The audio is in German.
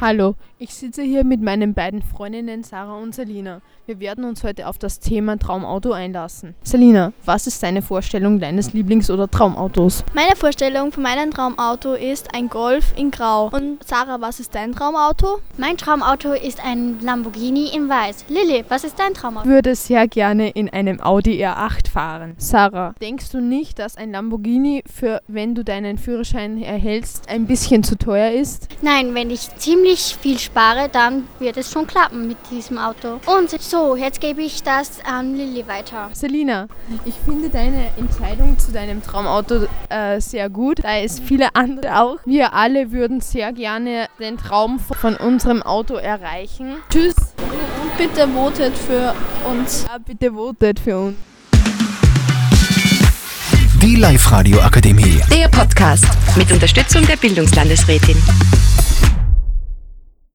Hallo, ich sitze hier mit meinen beiden Freundinnen Sarah und Selina. Wir werden uns heute auf das Thema Traumauto einlassen. Selina, was ist deine Vorstellung deines Lieblings- oder Traumautos? Meine Vorstellung von meinem Traumauto ist ein Golf in Grau. Und Sarah, was ist dein Traumauto? Mein Traumauto ist ein Lamborghini in Weiß. Lilly, was ist dein Ich Traumauto? würde sehr gerne in einem Audi R8 fahren. Sarah, denkst du nicht, dass ein Lamborghini für, wenn du deinen Führerschein erhältst, ein bisschen zu teuer ist? Nein, wenn ich ziemlich viel spare, dann wird es schon klappen mit diesem Auto. Und so, jetzt gebe ich das an Lilly weiter. Selina, ich finde deine Entscheidung zu deinem Traumauto äh, sehr gut, da es viele andere auch. Wir alle würden sehr gerne den Traum von unserem Auto erreichen. Tschüss, Bitte votet für uns. ja, bitte votet für uns. Die Live-Radio Akademie. Der Podcast mit Unterstützung der Bildungslandesrätin.